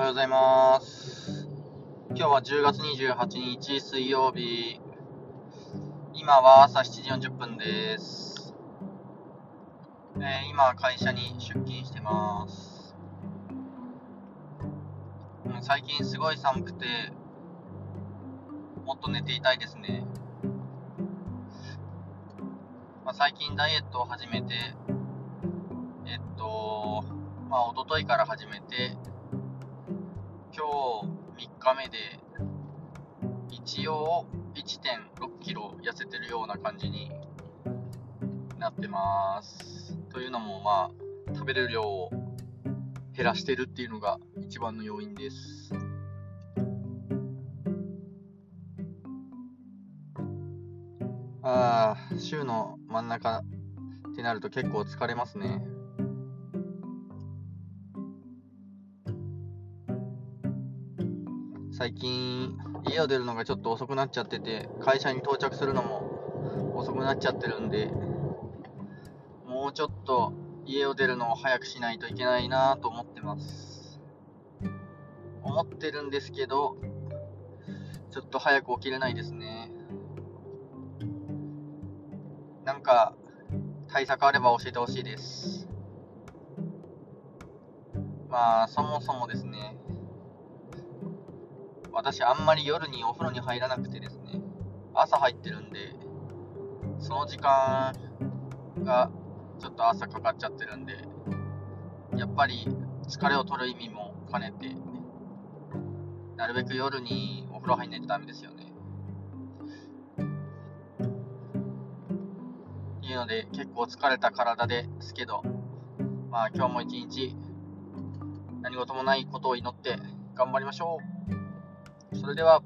おはようございます。今日は10月28日水曜日。今は朝7時40分です。えー今会社に出勤してます。うん最近すごい寒くて、もっと寝ていたいですね。まあ、最近ダイエットを始めて、えっと、まあ、一昨日から始めて、今日3日目で、一応1.6キロ痩せてるような感じになってます。というのも、まあ、食べる量を減らしてるっていうのが一番の要因です。ああ、週の真ん中ってなると結構疲れますね。最近家を出るのがちょっと遅くなっちゃってて会社に到着するのも遅くなっちゃってるんでもうちょっと家を出るのを早くしないといけないなと思ってます。思ってるんですけどちょっと早く起きれないですね。なんか対策あれば教えてほしいです。まあそもそもですね。私あんまり夜にお風呂に入らなくてですね。朝入ってるんでその時間がちょっと朝かかっちゃってるんでやっぱり疲れを取る意味も兼ねてなるべく夜にお風呂入んないとダメですよね。いうので結構疲れた体ですけどまあ今日も一日何事もないことを祈って頑張りましょう。それでは。